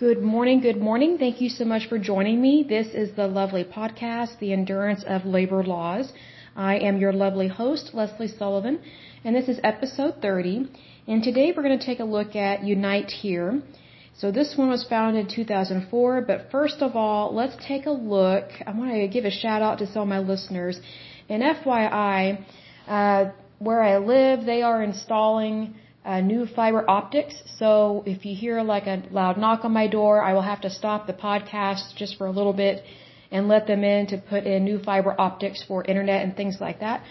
Good morning, good morning. Thank you so much for joining me. This is the lovely podcast, The Endurance of Labor Laws. I am your lovely host, Lesley Sullivan, and this is episode 30. And today we're going to take a look at Unite Here. So this one was founded in 2004, but first of all, let's take a look. I want to give a shout out to some of my listeners. And FYI, uh, where I live, they are installing uh, new fiber optics. So if you hear like a loud knock on my door, I will have to stop the podcast just for a little bit and let them in to put in new fiber optics for internet and things like that.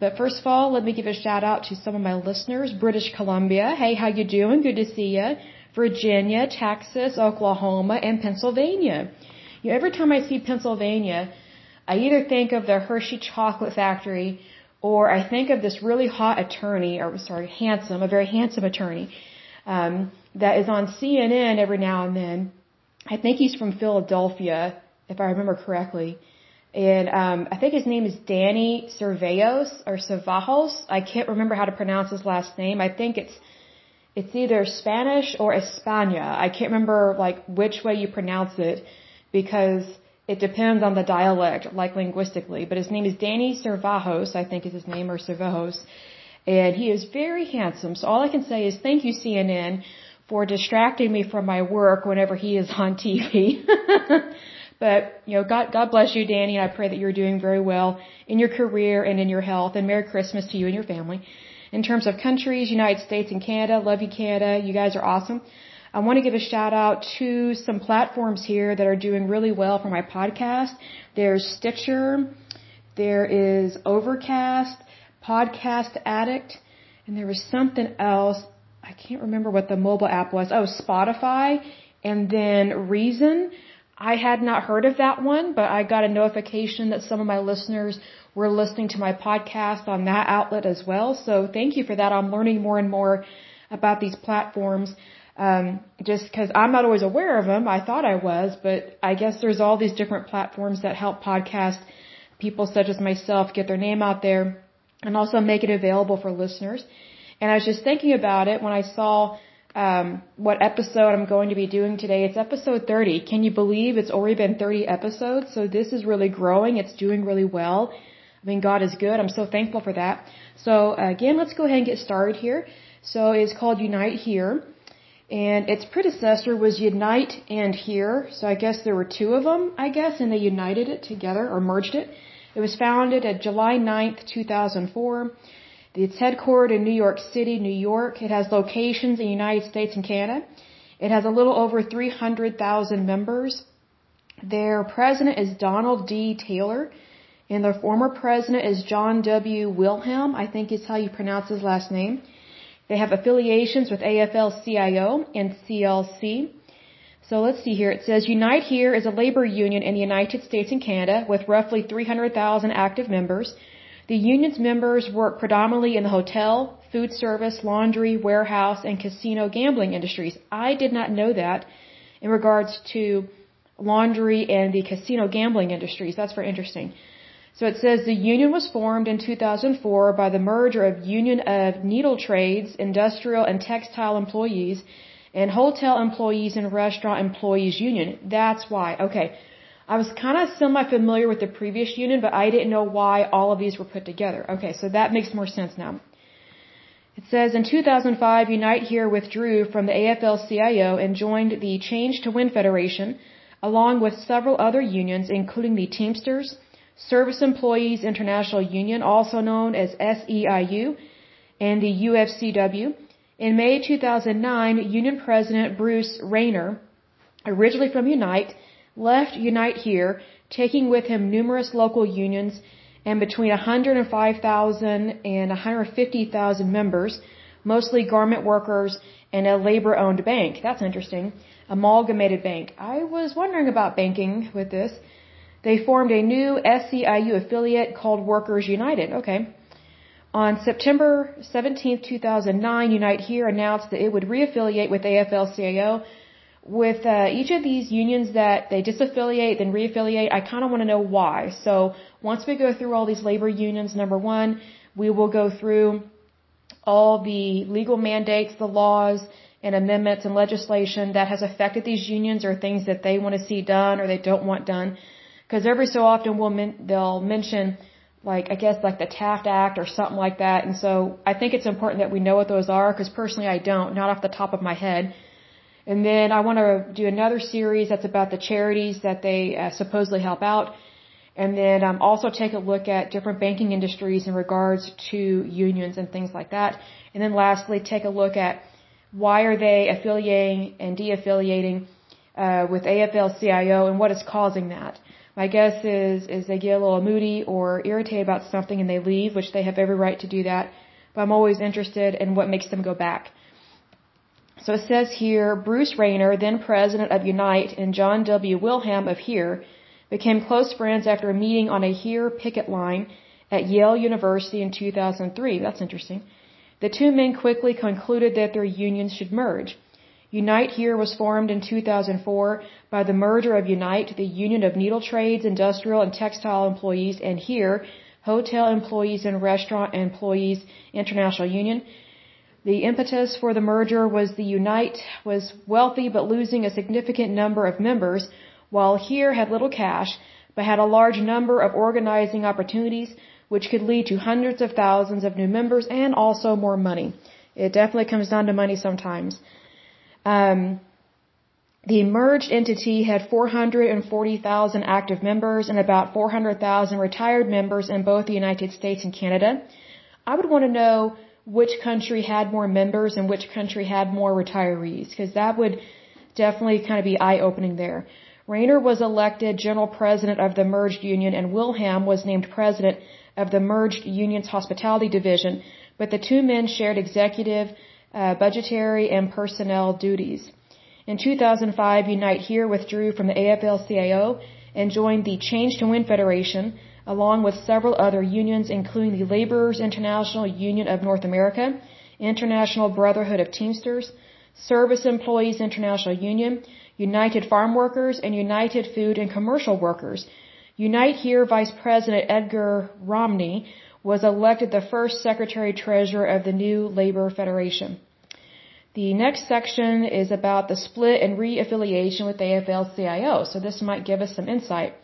But first of all, let me give a shout out to some of my listeners. British Columbia. Hey, how you doing? Good to see you. Virginia, Texas, Oklahoma, and Pennsylvania. You know, every time I see Pennsylvania, I either think of the Hershey Chocolate Factory or I think of this really hot attorney, or sorry, handsome, a very handsome attorney, um, that is on CNN every now and then. I think he's from Philadelphia, if I remember correctly. And um, I think his name is Danny Cervajos or Cervajos. I can't remember how to pronounce his last name. I think it's it's either Spanish or España. I can't remember like which way you pronounce it because it depends on the dialect, like linguistically. But his name is Danny Cervajos, I think is his name, or Cervajos. And he is very handsome. So all I can say is thank you, CNN, for distracting me from my work whenever he is on TV. but, you know, God, God bless you, Danny, and I pray that you're doing very well in your career and in your health. And Merry Christmas to you and your family. In terms of countries, United States and Canada, love you, Canada. You guys are awesome. I want to give a shout out to some platforms here that are doing really well for my podcast. There's Stitcher, there is Overcast, Podcast Addict, and there was something else. I can't remember what the mobile app was. Oh, Spotify, and then Reason. I had not heard of that one, but I got a notification that some of my listeners were listening to my podcast on that outlet as well. So thank you for that. I'm learning more and more about these platforms um, just because I'm not always aware of them. I thought I was, but I guess there's all these different platforms that help podcast people such as myself get their name out there and also make it available for listeners. And I was just thinking about it when I saw um, what episode I'm going to be doing today. It's episode 30. Can you believe it's already been 30 episodes? So this is really growing. It's doing really well. I mean, God is good. I'm so thankful for that. So again, let's go ahead and get started here. So it's called Unite Here. And its predecessor was Unite and Here. So I guess there were two of them, I guess, and they united it together or merged it. It was founded at July 9th, 2004. It's headquartered in New York City, New York. It has locations in the United States and Canada. It has a little over 300,000 members. Their president is Donald D. Taylor, and their former president is John W. Wilhelm, I think is how you pronounce his last name. They have affiliations with AFL-CIO and CLC. So let's see here. It says Unite Here is a labor union in the United States and Canada with roughly 300,000 active members. The union's members work predominantly in the hotel, food service, laundry, warehouse, and casino gambling industries. I did not know that in regards to laundry and the casino gambling industries. That's very interesting. So it says the union was formed in 2004 by the merger of Union of Needle Trades, Industrial and Textile Employees, and Hotel Employees and Restaurant Employees Union. That's why. Okay. I was kind of semi-familiar with the previous union, but I didn't know why all of these were put together. Okay, so that makes more sense now. It says in 2005, Unite Here withdrew from the AFL-CIO and joined the Change to Win Federation, along with several other unions, including the Teamsters, Service Employees International Union, also known as SEIU, and the UFCW. In May 2009, Union President Bruce Raynor, originally from Unite, left Unite here, taking with him numerous local unions and between 105,000 and 150,000 members, mostly garment workers and a labor-owned bank. That's interesting. Amalgamated bank. I was wondering about banking with this. They formed a new SEIU affiliate called Workers United. Okay. On September 17, 2009, Unite Here announced that it would reaffiliate with AFL-CIO. With uh, each of these unions that they disaffiliate, then reaffiliate, I kind of want to know why. So once we go through all these labor unions, number one, we will go through all the legal mandates, the laws, and amendments and legislation that has affected these unions or things that they want to see done or they don't want done. Because every so often we'll men- they'll mention like I guess like the Taft Act or something like that. And so I think it's important that we know what those are because personally I don't, not off the top of my head. And then I want to do another series that's about the charities that they uh, supposedly help out. And then um, also take a look at different banking industries in regards to unions and things like that. And then lastly, take a look at why are they affiliating and de-affiliating uh, with AFL-CIO and what is causing that. My guess is is they get a little moody or irritated about something and they leave, which they have every right to do that. But I'm always interested in what makes them go back. So it says here, Bruce Raynor, then president of Unite, and John W. Wilhelm of HERE became close friends after a meeting on a HERE picket line at Yale University in 2003. That's interesting. The two men quickly concluded that their unions should merge. Unite Here was formed in 2004 by the merger of Unite, the Union of Needle Trades, Industrial and Textile Employees, and Here, Hotel Employees and Restaurant Employees International Union. The impetus for the merger was the Unite was wealthy but losing a significant number of members, while Here had little cash but had a large number of organizing opportunities which could lead to hundreds of thousands of new members and also more money. It definitely comes down to money sometimes. Um, the merged entity had 440,000 active members and about 400,000 retired members in both the United States and Canada. I would want to know which country had more members and which country had more retirees, because that would definitely kind of be eye-opening there. Raynor was elected general president of the merged union and Wilhelm was named president of the merged union's hospitality division, but the two men shared executive uh, budgetary and personnel duties. In 2005, Unite Here withdrew from the AFL-CIO and joined the Change to Win Federation, along with several other unions, including the Laborers International Union of North America, International Brotherhood of Teamsters, Service Employees International Union, United Farm Workers, and United Food and Commercial Workers. Unite Here Vice President Edgar Romney was elected the first Secretary Treasurer of the new Labor Federation. The next section is about the split and re-affiliation with AFL-CIO, so this might give us some insight.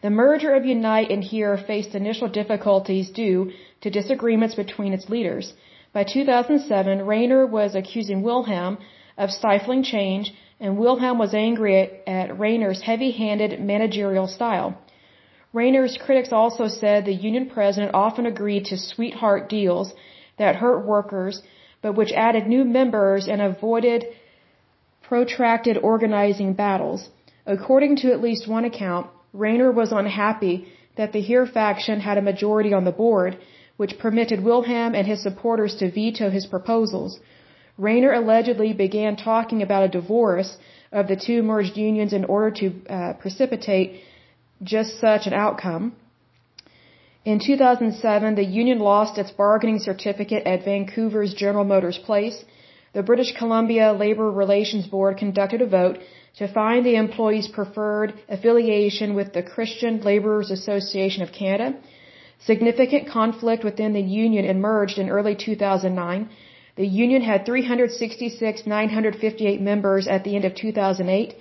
The merger of Unite and HERE faced initial difficulties due to disagreements between its leaders. By 2007, Raynor was accusing Wilhelm of stifling change, and Wilhelm was angry at, at Raynor's heavy-handed managerial style. Raynor's critics also said the union president often agreed to sweetheart deals that hurt workers, but which added new members and avoided protracted organizing battles. According to at least one account, Raynor was unhappy that the Here faction had a majority on the board, which permitted Wilhelm and his supporters to veto his proposals. Raynor allegedly began talking about a divorce of the two merged unions in order to uh, precipitate just such an outcome. In 2007, the union lost its bargaining certificate at Vancouver's General Motors Place. The British Columbia Labor Relations Board conducted a vote to find the employees' preferred affiliation with the Christian Laborers Association of Canada. Significant conflict within the union emerged in early 2009. The union had 366,958 members at the end of 2008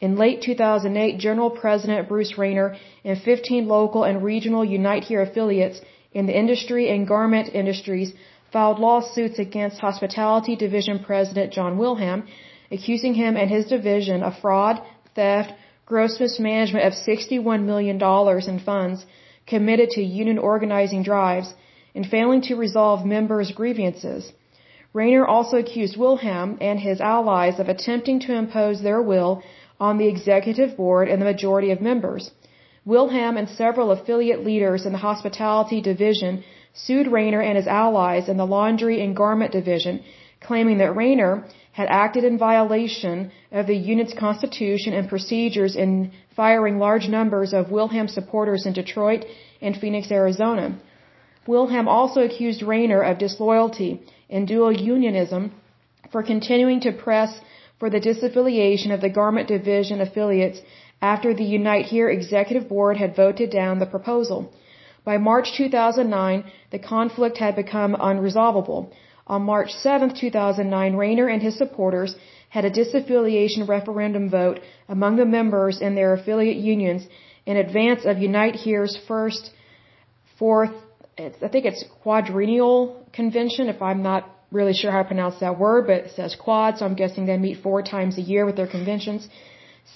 in late 2008, General President Bruce Raynor and 15 local and regional Unite Here affiliates in the industry and garment industries filed lawsuits against Hospitality Division President John Wilhelm, accusing him and his division of fraud, theft, gross mismanagement of $61 million in funds committed to union organizing drives, and failing to resolve members' grievances. Raynor also accused Wilhelm and his allies of attempting to impose their will on the executive board and the majority of members. Wilhelm and several affiliate leaders in the hospitality division sued Raynor and his allies in the laundry and garment division, claiming that Raynor had acted in violation of the unit's constitution and procedures in firing large numbers of Wilhelm supporters in Detroit and Phoenix, Arizona. Wilhelm also accused Raynor of disloyalty and dual unionism for continuing to press for the disaffiliation of the garment division affiliates after the Unite Here executive board had voted down the proposal. By March 2009, the conflict had become unresolvable. On March 7, 2009, Raynor and his supporters had a disaffiliation referendum vote among the members in their affiliate unions in advance of Unite Here's first, fourth, I think it's quadrennial convention, if I'm not really sure how to pronounce that word, but it says quad, so I'm guessing they meet four times a year with their conventions,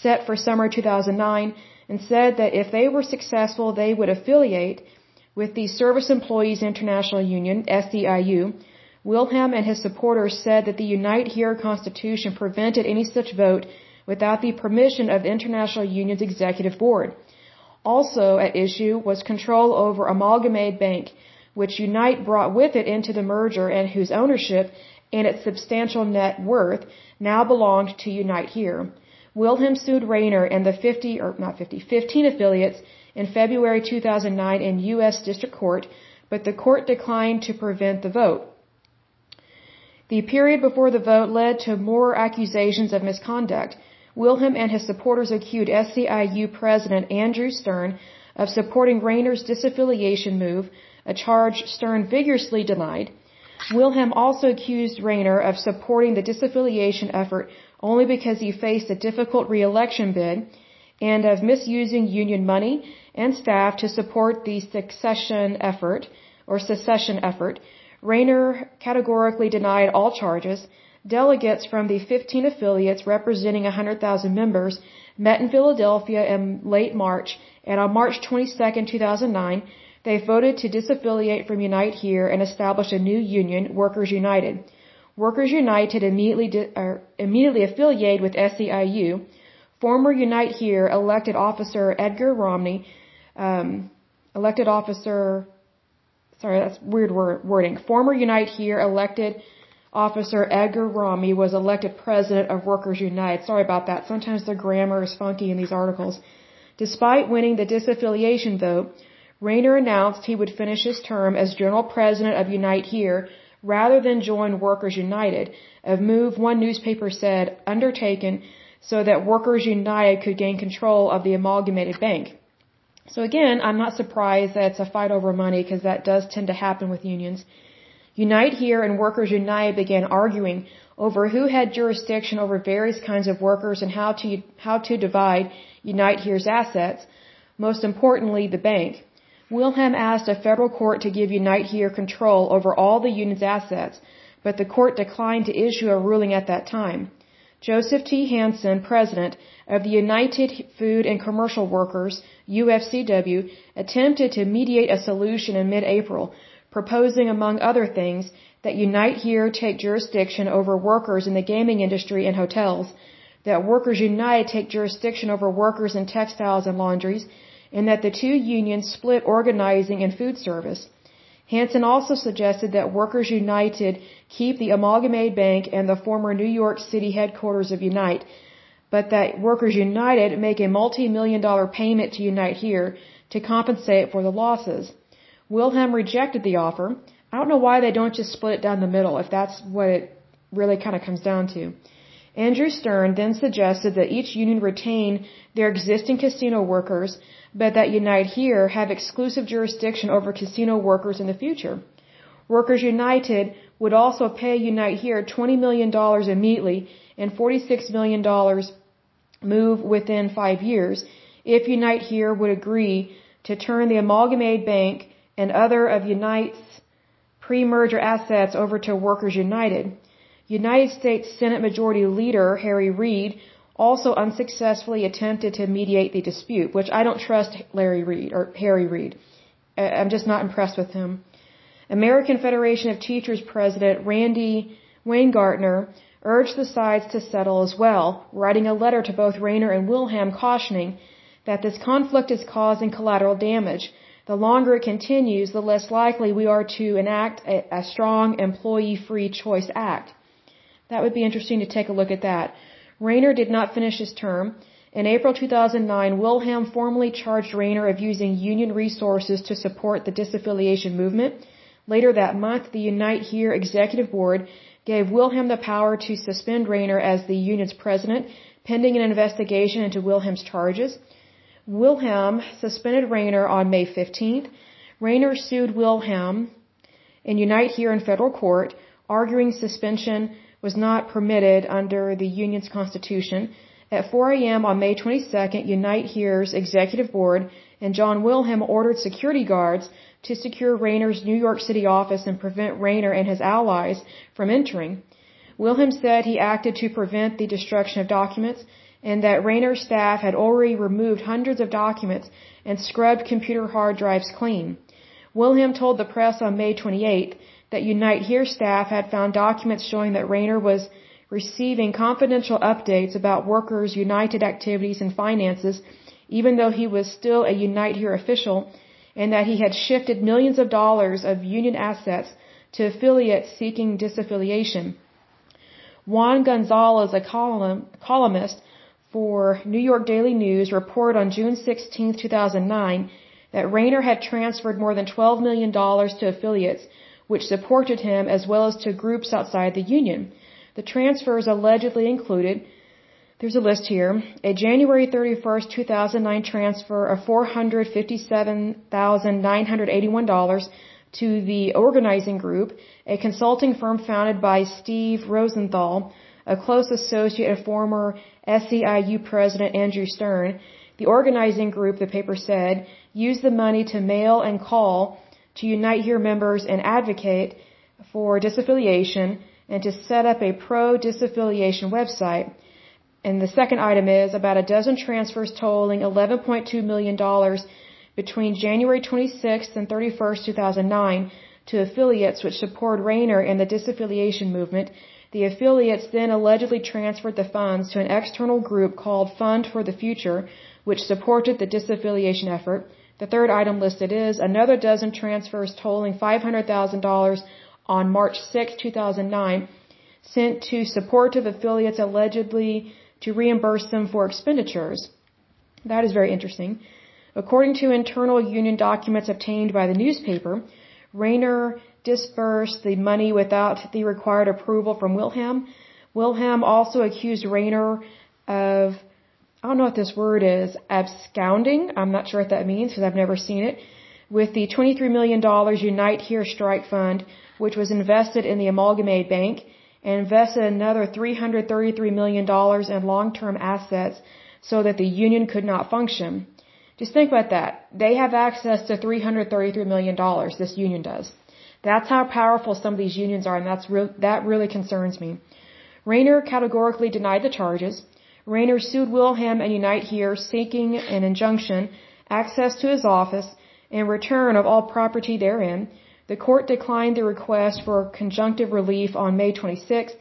set for summer 2009, and said that if they were successful, they would affiliate with the Service Employees International Union, SEIU, Wilhelm and his supporters said that the Unite Here Constitution prevented any such vote without the permission of the International Union's Executive Board. Also at issue was control over Amalgamated Bank, which Unite brought with it into the merger and whose ownership and its substantial net worth now belonged to Unite Here. Wilhelm sued Raynor and the 50, or not 50, 15 affiliates in February 2009 in U.S. District Court, but the court declined to prevent the vote. The period before the vote led to more accusations of misconduct. Wilhelm and his supporters accused SEIU President Andrew Stern of supporting Raynor's disaffiliation move, a charge Stern vigorously denied. Wilhelm also accused Raynor of supporting the disaffiliation effort only because he faced a difficult re-election bid and of misusing union money and staff to support the succession effort or secession effort, Raynor categorically denied all charges. Delegates from the 15 affiliates representing 100,000 members met in Philadelphia in late March, and on March 22, 2009, they voted to disaffiliate from Unite Here and establish a new union, Workers United. Workers United immediately, uh, immediately affiliated with SEIU. Former Unite Here elected officer Edgar Romney, um, elected officer sorry, that's weird wording. Former Unite Here elected officer Edgar Romney was elected president of Workers United. Sorry about that. Sometimes the grammar is funky in these articles. Despite winning the disaffiliation vote, Raynor announced he would finish his term as general president of Unite Here rather than join Workers United, a move one newspaper said undertaken so that Workers United could gain control of the amalgamated bank. So again, I'm not surprised that it's a fight over money because that does tend to happen with unions. Unite Here and Workers Unite began arguing over who had jurisdiction over various kinds of workers and how to, how to divide Unite Here's assets, most importantly, the bank. Wilhelm asked a federal court to give Unite Here control over all the union's assets, but the court declined to issue a ruling at that time. Joseph T. Hansen, president of the United Food and Commercial Workers, UFCW, attempted to mediate a solution in mid-April, proposing, among other things, that Unite Here take jurisdiction over workers in the gaming industry and hotels, that Workers Unite take jurisdiction over workers in textiles and laundries, and that the two unions split organizing and food service. Hansen also suggested that Workers United keep the Amalgamated Bank and the former New York City headquarters of Unite, but that Workers United make a multi-million dollar payment to Unite here to compensate for the losses. Wilhelm rejected the offer. I don't know why they don't just split it down the middle if that's what it really kind of comes down to. Andrew Stern then suggested that each union retain their existing casino workers but that Unite Here have exclusive jurisdiction over casino workers in the future. Workers United would also pay Unite Here $20 million immediately and $46 million move within five years if Unite Here would agree to turn the Amalgamated Bank and other of Unite's pre-merger assets over to Workers United. United States Senate Majority Leader Harry Reid also unsuccessfully attempted to mediate the dispute, which I don't trust Larry Reid or Harry Reid. I'm just not impressed with him. American Federation of Teachers President Randi Weingarten urged the sides to settle as well, writing a letter to both Raynor and Wilhelm cautioning that this conflict is causing collateral damage. The longer it continues, the less likely we are to enact a, a strong employee-free choice act. That would be interesting to take a look at that. Raynor did not finish his term. In April 2009, Wilhelm formally charged Raynor of using union resources to support the disaffiliation movement. Later that month, the Unite Here Executive Board gave Wilhelm the power to suspend Raynor as the union's president, pending an investigation into Wilhelm's charges. Wilhelm suspended Raynor on May 15th. Raynor sued Wilhelm in Unite Here in federal court arguing suspension was not permitted under the union's constitution. At 4 a.m. on May 22nd, Unite Here's executive board and John Wilhelm ordered security guards to secure Raynor's New York City office and prevent Raynor and his allies from entering. Wilhelm said he acted to prevent the destruction of documents and that Raynor's staff had already removed hundreds of documents and scrubbed computer hard drives clean. Wilhelm told the press on May 28 that Unite Here staff had found documents showing that Raynor was receiving confidential updates about workers' United activities and finances, even though he was still a Unite Here official, and that he had shifted millions of dollars of union assets to affiliates seeking disaffiliation. Juan Gonzalez, a column, columnist for New York Daily News, reported on June 16, 2009, that Raynor had transferred more than $12 million to affiliates, which supported him as well as to groups outside the union. The transfers allegedly included, there's a list here, a January 31st, 2009 transfer of $457,981 to the organizing group, a consulting firm founded by Steve Rosenthal, a close associate of former SEIU President Andrew Stern. The organizing group, the paper said, used the money to mail and call to Unite Here members and advocate for disaffiliation and to set up a pro-disaffiliation website. And the second item is about a dozen transfers totaling $11.2 million between January 26th and 31st, 2009 to affiliates which support Raynor and the disaffiliation movement. The affiliates then allegedly transferred the funds to an external group called Fund for the Future, which supported the disaffiliation effort. The third item listed is another dozen transfers totaling $500,000 on March 6, 2009, sent to supportive affiliates allegedly to reimburse them for expenditures. That is very interesting. According to internal union documents obtained by the newspaper, Raynor disbursed the money without the required approval from Wilhelm. Wilhelm also accused Raynor of, I don't know what this word is, absconding. I'm not sure what that means because I've never seen it. With the $23 million Unite Here Strike Fund, which was invested in the Amalgamated Bank, and invested another $333 million in long-term assets so that the union could not function. Just think about that. They have access to $333 million, this union does. That's how powerful some of these unions are, and that's re- that really concerns me. Raynor categorically denied the charges. Raynor sued Wilhelm and Unite Here, seeking an injunction, access to his office, and return of all property therein. The court declined the request for conjunctive relief on May 26th.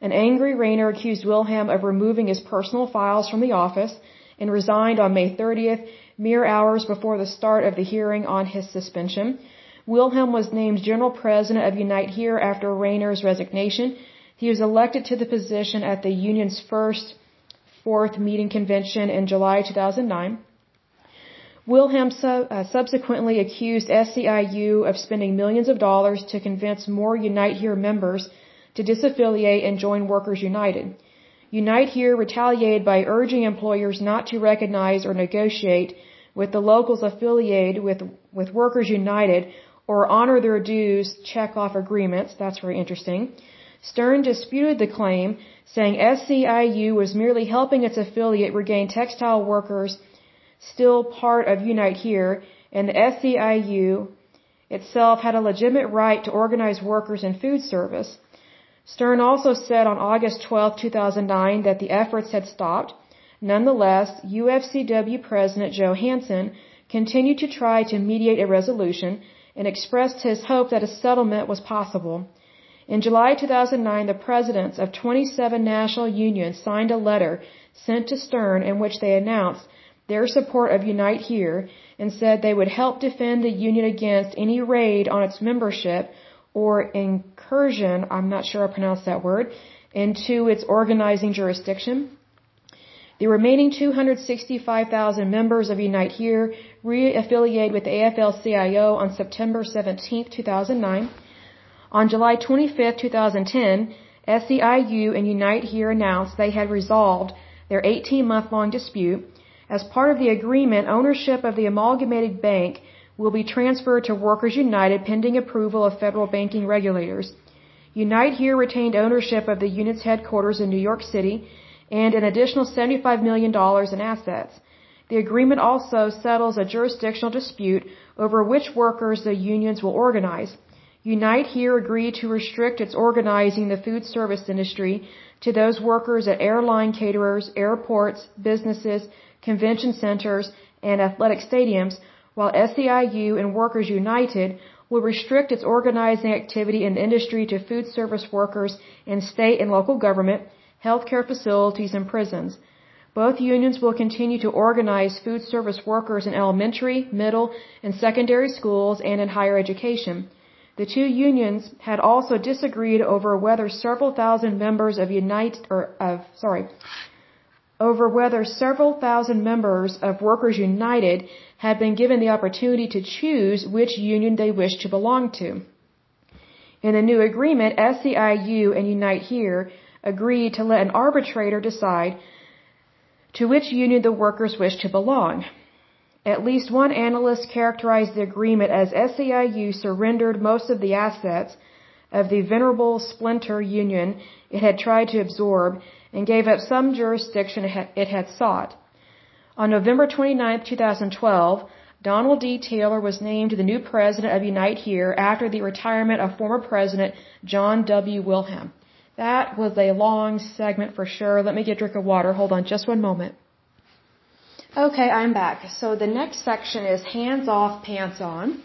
An angry Raynor accused Wilhelm of removing his personal files from the office and resigned on May 30th, mere hours before the start of the hearing on his suspension. Wilhelm was named General President of Unite Here after Raynor's resignation. He was elected to the position at the union's first fourth meeting convention in July 2009. Wilhelm uh, subsequently accused SEIU of spending millions of dollars to convince more Unite Here members to disaffiliate and join Workers United. Unite Here retaliated by urging employers not to recognize or negotiate with the locals affiliated with, with Workers United or honor their dues check off agreements. That's very interesting. Stern disputed the claim, saying SEIU was merely helping its affiliate regain textile workers still part of Unite Here, and the SEIU itself had a legitimate right to organize workers in food service. Stern also said on August 12, 2009 that the efforts had stopped. Nonetheless, UFCW President Joe Hansen continued to try to mediate a resolution and expressed his hope that a settlement was possible. In July 2009, the presidents of 27 national unions signed a letter sent to Stern in which they announced their support of Unite Here and said they would help defend the union against any raid on its membership or incursion, I'm not sure I pronounced that word, into its organizing jurisdiction. The remaining 265,000 members of Unite Here re-affiliated with AFL-CIO on September 17, 2009. On July 25, 2010, SEIU and Unite Here announced they had resolved their 18-month-long dispute. As part of the agreement, ownership of the Amalgamated Bank will be transferred to Workers United pending approval of federal banking regulators. Unite Here retained ownership of the unit's headquarters in New York City and an additional $75 million in assets. The agreement also settles a jurisdictional dispute over which workers the unions will organize. Unite Here agreed to restrict its organizing the food service industry to those workers at airline caterers, airports, businesses, convention centers, and athletic stadiums, while SEIU and Workers United will restrict its organizing activity in the industry to food service workers in state and local government, healthcare facilities, and prisons. Both unions will continue to organize food service workers in elementary, middle, and secondary schools and in higher education. The two unions had also disagreed over whether several thousand members of Unite or of sorry over whether several thousand members of Workers United had been given the opportunity to choose which union they wished to belong to. In the new agreement, SEIU and Unite Here agreed to let an arbitrator decide to which union the workers wish to belong. At least one analyst characterized the agreement as SEIU surrendered most of the assets of the venerable splinter union it had tried to absorb and gave up some jurisdiction it had sought. On November 29, 2012, Donald D. Taylor was named the new president of Unite Here after the retirement of former president John W. Wilhelm. That was a long segment for sure. Let me get a drink of water. Hold on just one moment. Okay, I'm back. So the next section is Hands Off, Pants On.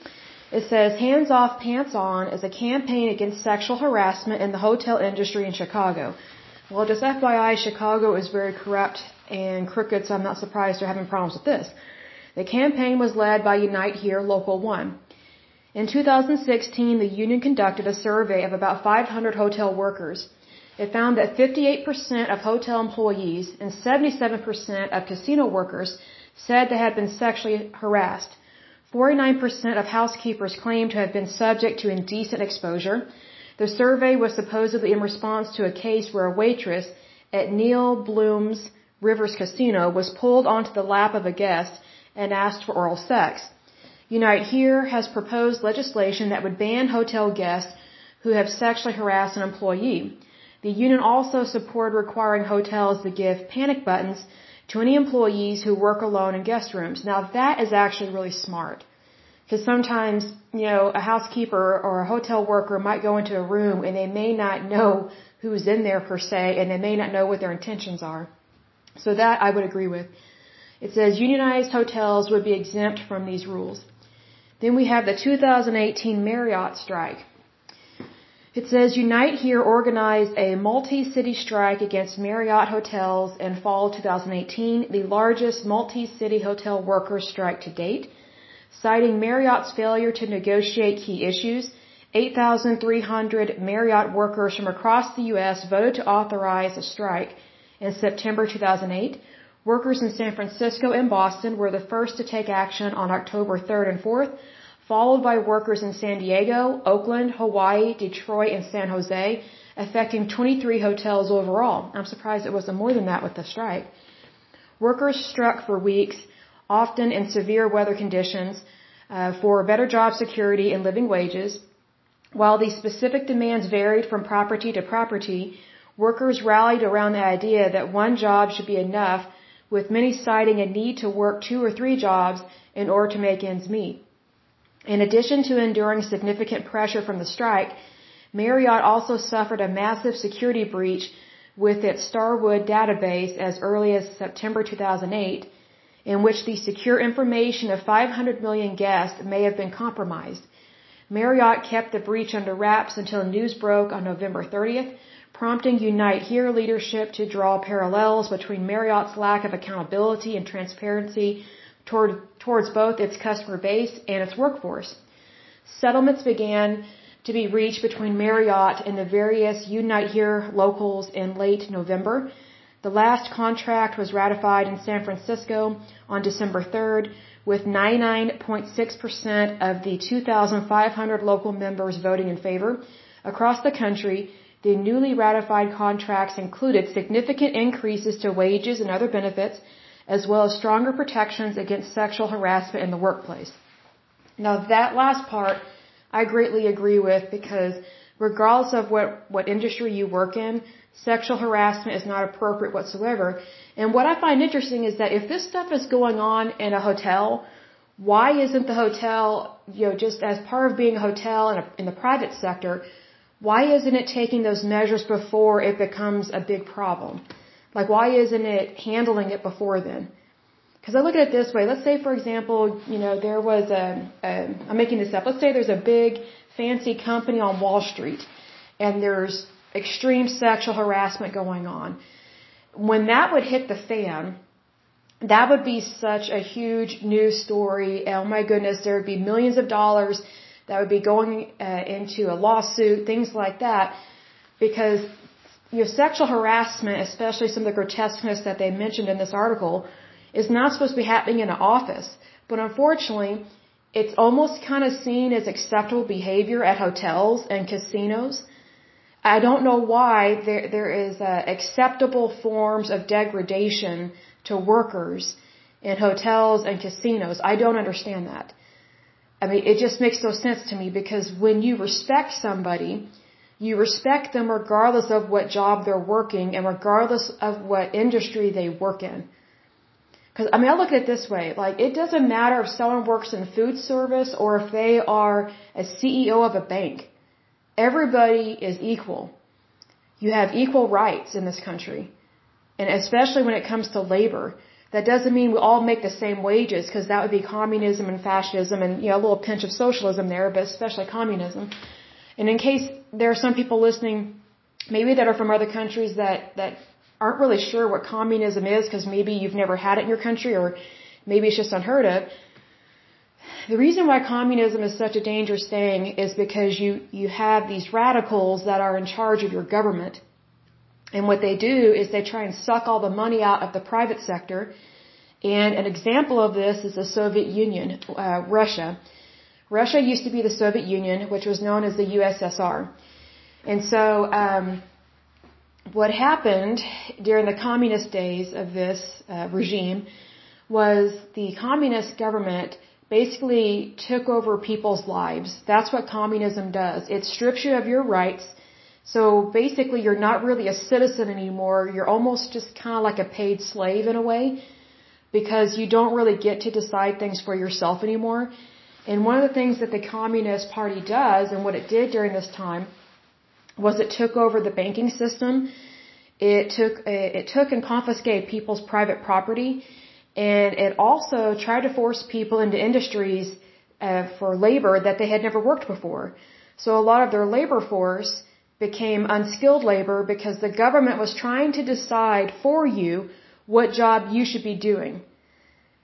It says Hands Off, Pants On is a campaign against sexual harassment in the hotel industry in Chicago. Well, just FYI, Chicago is very corrupt and crooked, so I'm not surprised they're having problems with this. The campaign was led by Unite Here Local 1. In 2016, the union conducted a survey of about 500 hotel workers. It found that 58% of hotel employees and 77% of casino workers said they had been sexually harassed. 49% of housekeepers claimed to have been subject to indecent exposure. The survey was supposedly in response to a case where a waitress at Neil Bluhm's Rivers Casino was pulled onto the lap of a guest and asked for oral sex. Unite Here has proposed legislation that would ban hotel guests who have sexually harassed an employee. The union also supported requiring hotels to give panic buttons to any employees who work alone in guest rooms. Now that is actually really smart. Because sometimes, you know, a housekeeper or a hotel worker might go into a room and they may not know who's in there per se and they may not know what their intentions are. So that I would agree with. It says unionized hotels would be exempt from these rules. Then we have the 2018 Marriott strike. It says Unite Here organized a multi-city strike against Marriott hotels in fall 2018, the largest multi-city hotel workers strike to date. Citing Marriott's failure to negotiate key issues, 8,300 Marriott workers from across the U.S. voted to authorize a strike in September 2008. Workers in San Francisco and Boston were the first to take action on October 3rd and 4th, followed by workers in San Diego, Oakland, Hawaii, Detroit, and San Jose, affecting 23 hotels overall. I'm surprised it wasn't more than that with the strike. Workers struck for weeks, often in severe weather conditions, uh, for better job security and living wages. While these specific demands varied from property to property, workers rallied around the idea that one job should be enough, with many citing a need to work two or three jobs in order to make ends meet. In addition to enduring significant pressure from the strike, Marriott also suffered a massive security breach with its Starwood database as early as September 2008, in which the secure information of 500 million guests may have been compromised. Marriott kept the breach under wraps until news broke on November 30th, prompting Unite Here leadership to draw parallels between Marriott's lack of accountability and transparency toward, towards both its customer base and its workforce. Settlements began to be reached between Marriott and the various Unite Here locals in late November. The last contract was ratified in San Francisco on December 3rd, with 99.6% of the 2,500 local members voting in favor. Across the country, the newly ratified contracts included significant increases to wages and other benefits, as well as stronger protections against sexual harassment in the workplace. Now that last part I greatly agree with because regardless of what, what industry you work in, sexual harassment is not appropriate whatsoever. And what I find interesting is that if this stuff is going on in a hotel, why isn't the hotel, you know, just as part of being a hotel in, a, in the private sector, why isn't it taking those measures before it becomes a big problem? Like, why isn't it handling it before then? Because I look at it this way. Let's say, for example, you know, there was a, a, I'm making this up. Let's say there's a big fancy company on Wall Street and there's extreme sexual harassment going on. When that would hit the fan, that would be such a huge news story. Oh my goodness, there would be millions of dollars that would be going uh, into a lawsuit, things like that, because you know, sexual harassment, especially some of the grotesqueness that they mentioned in this article, is not supposed to be happening in an office. But unfortunately, it's almost kind of seen as acceptable behavior at hotels and casinos. I don't know why there there is uh, acceptable forms of degradation to workers in hotels and casinos. I don't understand that. I mean, it just makes no sense to me because when you respect somebody, you respect them regardless of what job they're working and regardless of what industry they work in. Because, I mean, I look at it this way. Like, it doesn't matter if someone works in food service or if they are a CEO of a bank. Everybody is equal. You have equal rights in this country. And especially when it comes to labor. That doesn't mean we all make the same wages because that would be communism and fascism and, you know, a little pinch of socialism there, but especially communism. And in case there are some people listening, maybe that are from other countries that, that aren't really sure what communism is because maybe you've never had it in your country or maybe it's just unheard of. The reason why communism is such a dangerous thing is because you, you have these radicals that are in charge of your government. And what they do is they try and suck all the money out of the private sector. And an example of this is the Soviet Union, uh, Russia. Russia used to be the Soviet Union, which was known as the USSR. And so, um, what happened during the communist days of this uh, regime was the communist government basically took over people's lives. That's what communism does. It strips you of your rights. So basically, you're not really a citizen anymore. You're almost just kind of like a paid slave in a way because you don't really get to decide things for yourself anymore. And one of the things that the Communist Party does, and what it did during this time, was it took over the banking system. It took it took and confiscated people's private property, and it also tried to force people into industries uh, for labor that they had never worked before. So a lot of their labor force became unskilled labor because the government was trying to decide for you what job you should be doing.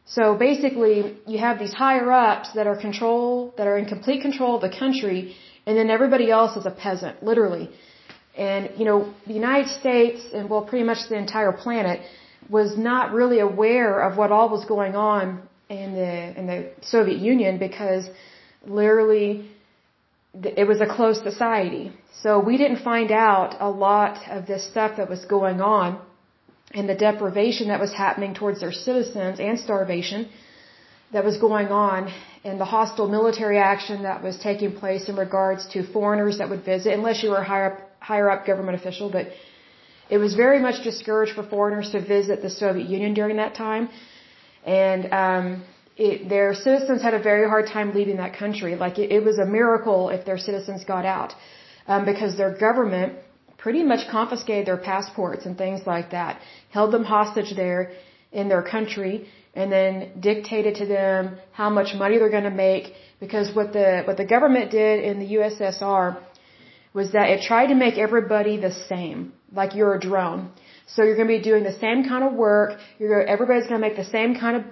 So basically, you have these higher ups that are control, that are in complete control of the country, and then everybody else is a peasant, literally. And, you know, the United States, and well, pretty much the entire planet, was not really aware of what all was going on in the, in the Soviet Union because literally it was a closed society. So we didn't find out a lot of this stuff that was going on and the deprivation that was happening towards their citizens and starvation that was going on and the hostile military action that was taking place in regards to foreigners that would visit, unless you were a higher up, higher up government official, but it was very much discouraged for foreigners to visit the Soviet Union during that time. And, um, it, their citizens had a very hard time leaving that country. Like it, it was a miracle if their citizens got out, um, because their government pretty much confiscated their passports and things like that, held them hostage there in their country, and then dictated to them how much money they're going to make. Because what the what the government did in the USSR was that it tried to make everybody the same, like you're a drone. So you're going to be doing the same kind of work. You're everybody's going to make the same kind of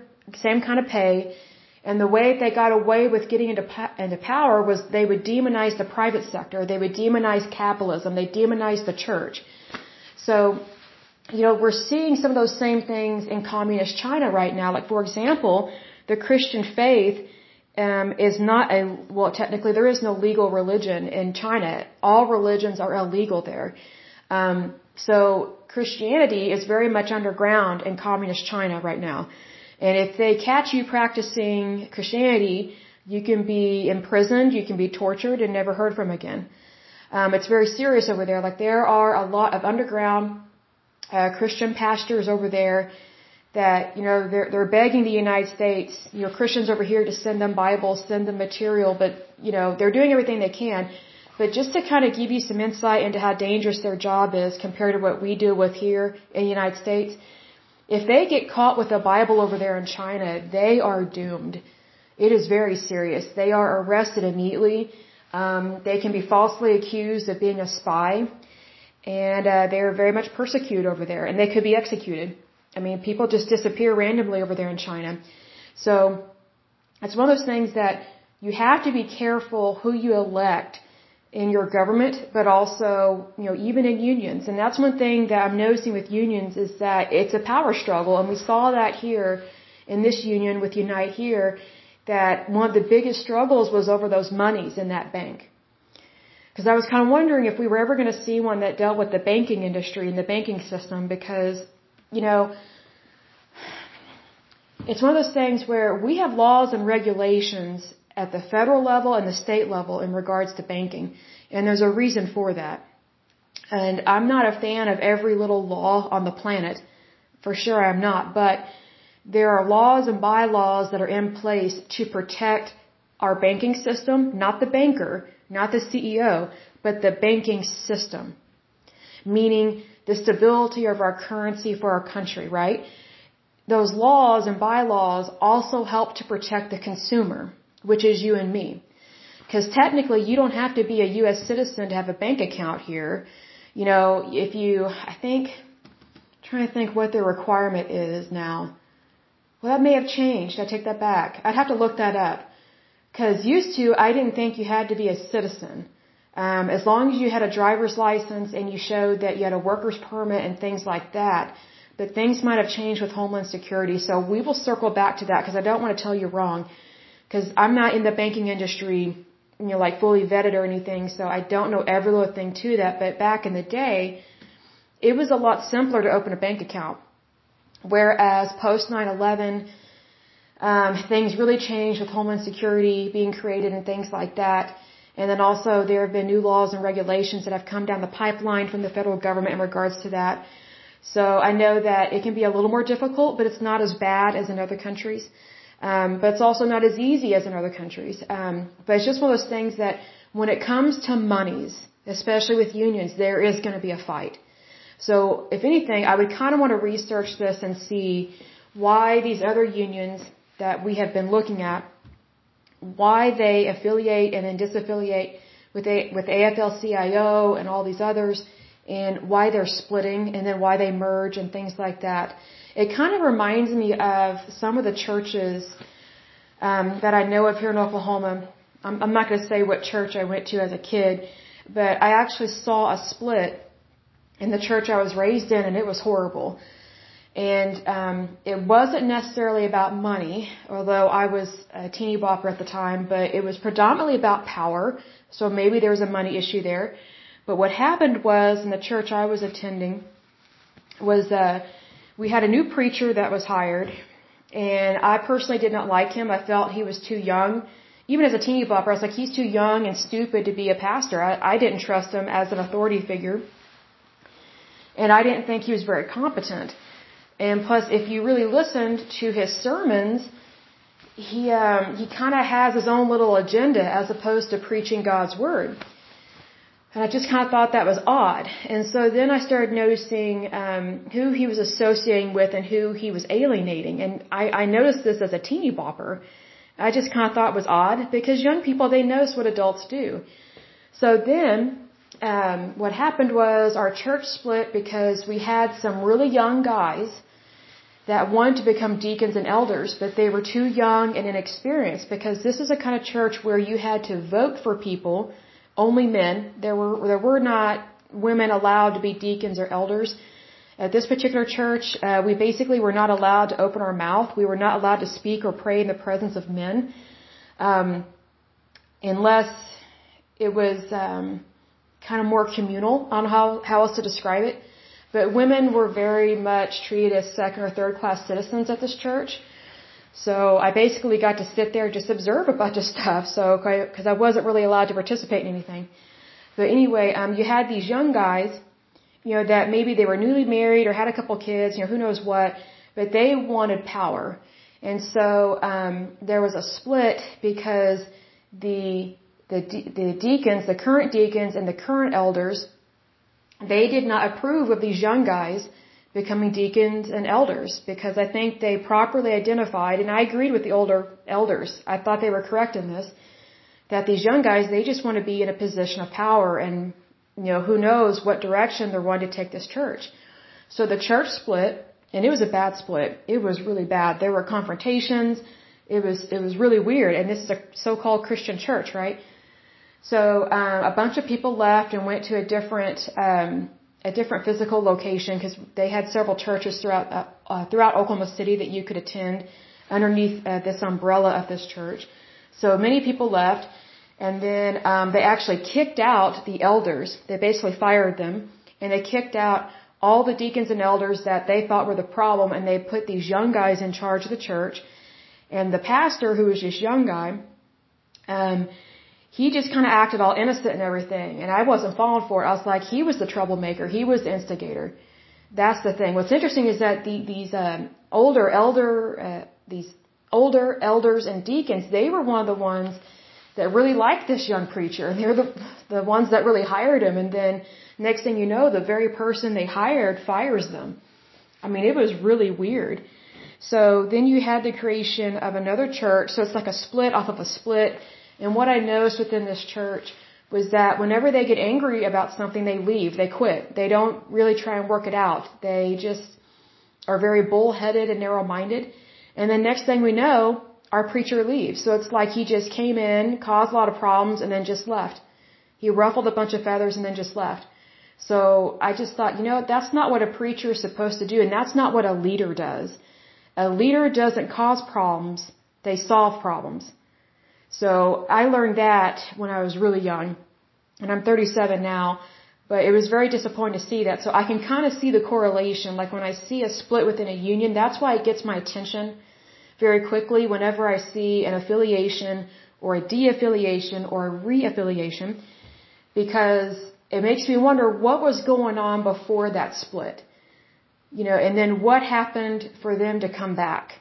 same kind of pay, and the way they got away with getting into, into power was they would demonize the private sector. They would demonize capitalism. They demonized the church. So, you know, we're seeing some of those same things in communist China right now. Like, for example, the Christian faith um, is not a, well, technically there is no legal religion in China. All religions are illegal there. Um, so Christianity is very much underground in communist China right now. And if they catch you practicing Christianity, you can be imprisoned, you can be tortured and never heard from again. Um, it's very serious over there. Like there are a lot of underground uh, Christian pastors over there that you know they're they're begging the United States, you know, Christians over here to send them Bibles, send them material, but you know they're doing everything they can. But just to kind of give you some insight into how dangerous their job is compared to what we deal with here in the United States, if they get caught with a Bible over there in China, they are doomed. It is very serious. They are arrested immediately. Um, they can be falsely accused of being a spy, and uh, they are very much persecuted over there, and they could be executed. I mean, people just disappear randomly over there in China. So it's one of those things that you have to be careful who you elect in your government, but also, you know, even in unions. And that's one thing that I'm noticing with unions is that it's a power struggle. And we saw that here in this union with Unite here, that one of the biggest struggles was over those monies in that bank. Because I was kind of wondering if we were ever going to see one that dealt with the banking industry and the banking system because you know, it's one of those things where we have laws and regulations at the federal level and the state level in regards to banking. And there's a reason for that. And I'm not a fan of every little law on the planet. For sure I'm not. But there are laws and bylaws that are in place to protect our banking system, not the banker, not the CEO, but the banking system. Meaning the stability of our currency for our country, right? Those laws and bylaws also help to protect the consumer, which is you and me. Because technically you don't have to be a U.S. citizen to have a bank account here. You know, if you, I think, I'm trying to think what the requirement is now. Well, that may have changed. I take that back. I'd have to look that up. Because used to, I didn't think you had to be a citizen. Um, as long as you had a driver's license and you showed that you had a worker's permit and things like that, but things might have changed with Homeland Security. So we will circle back to that because I don't want to tell you wrong. Because I'm not in the banking industry, you know, like fully vetted or anything, so I don't know every little thing to that. But back in the day, it was a lot simpler to open a bank account. Whereas post 9/11, um, things really changed with Homeland Security being created and things like that. And then also there have been new laws and regulations that have come down the pipeline from the federal government in regards to that. So I know that it can be a little more difficult, but it's not as bad as in other countries. Um, but it's also not as easy as in other countries. Um, but it's just one of those things that when it comes to monies, especially with unions, there is going to be a fight. So if anything, I would kind of want to research this and see why these other unions that we have been looking at why they affiliate and then disaffiliate with a, with AFL-CIO and all these others, and why they're splitting, and then why they merge and things like that. It kind of reminds me of some of the churches um, that I know of here in Oklahoma. I'm, I'm not going to say what church I went to as a kid, but I actually saw a split in the church I was raised in, and it was horrible. And um, it wasn't necessarily about money, although I was a teeny bopper at the time, but it was predominantly about power. So maybe there was a money issue there. But what happened was in the church I was attending was uh, we had a new preacher that was hired, and I personally did not like him. I felt he was too young. Even as a teeny bopper, I was like, he's too young and stupid to be a pastor. I, I didn't trust him as an authority figure. And I didn't think he was very competent. And plus, if you really listened to his sermons, he um, he kind of has his own little agenda as opposed to preaching God's word. And I just kind of thought that was odd. And so then I started noticing um, who he was associating with and who he was alienating. And I, I noticed this as a teeny bopper. I just kind of thought was odd because young people they notice what adults do. So then um, what happened was our church split because we had some really young guys that wanted to become deacons and elders, but they were too young and inexperienced because this is a kind of church where you had to vote for people, only men. There were there were not women allowed to be deacons or elders. At this particular church, uh, we basically were not allowed to open our mouth. We were not allowed to speak or pray in the presence of men, um, unless it was um, kind of more communal on how how else to describe it. But women were very much treated as second or third class citizens at this church. So I basically got to sit there and just observe a bunch of stuff. So, because I wasn't really allowed to participate in anything. But anyway, um, you had these young guys, you know, that maybe they were newly married or had a couple kids, you know, who knows what, but they wanted power. And so, um, there was a split because the, the, the deacons, the current deacons and the current elders, they did not approve of these young guys becoming deacons and elders because I think they properly identified, and I agreed with the older elders. I thought they were correct in this, that these young guys, they just want to be in a position of power and, you know, who knows what direction they're wanting to take this church. So the church split, and it was a bad split. It was really bad. There were confrontations. It was, it was really weird. And this is a so-called Christian church, right? So, um, a bunch of people left and went to a different, um, a different physical location because they had several churches throughout uh, uh, throughout Oklahoma City that you could attend underneath uh, this umbrella of this church. So many people left, and then um, they actually kicked out the elders. They basically fired them, and they kicked out all the deacons and elders that they thought were the problem, and they put these young guys in charge of the church. And the pastor, who was this young guy, um, he just kind of acted all innocent and everything. And I wasn't falling for it. I was like, he was the troublemaker. He was the instigator. That's the thing. What's interesting is that the, these um, older elder, uh, these older elders and deacons, they were one of the ones that really liked this young preacher. And they're the, the ones that really hired him. And then next thing you know, the very person they hired fires them. I mean, it was really weird. So then you had the creation of another church. So it's like a split off of a split. And what I noticed within this church was that whenever they get angry about something, they leave, they quit. They don't really try and work it out. They just are very bullheaded and narrow-minded. And then next thing we know, our preacher leaves. So it's like he just came in, caused a lot of problems, and then just left. He ruffled a bunch of feathers and then just left. So I just thought, you know, that's not what a preacher is supposed to do, and that's not what a leader does. A leader doesn't cause problems, they solve problems. So I learned that when I was really young, and I'm 37 now, but it was very disappointing to see that. So I can kind of see the correlation. Like when I see a split within a union, that's why it gets my attention very quickly whenever I see an affiliation or a de-affiliation or a re-affiliation, because it makes me wonder what was going on before that split. You know, and then what happened for them to come back.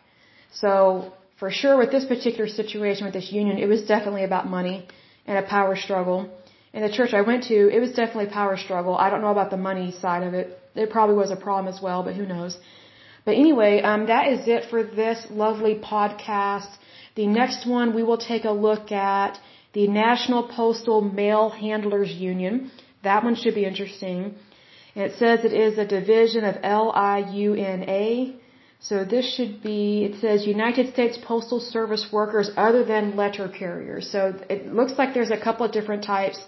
So for sure with this particular situation with this union, it was definitely about money and a power struggle. In the church I went to, it was definitely a power struggle. I don't know about the money side of it. It probably was a problem as well, but who knows. But anyway, um, that is it for this lovely podcast. The next one we will take a look at the National Postal Mail Handlers Union. That one should be interesting. It says it is a division of LIUNA. So this should be, it says United States Postal Service workers other than letter carriers. So it looks like there's a couple of different types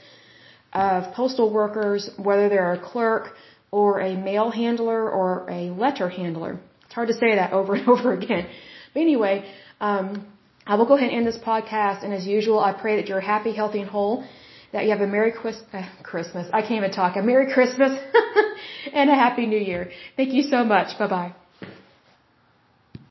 of postal workers, whether they're a clerk or a mail handler or a letter handler. It's hard to say that over and over again. But anyway, um, I will go ahead and end this podcast. And as usual, I pray that you're happy, healthy, and whole. That you have a Merry Christ- uh, Christmas. I can't even talk. A Merry Christmas and a Happy New Year. Thank you so much. Bye bye.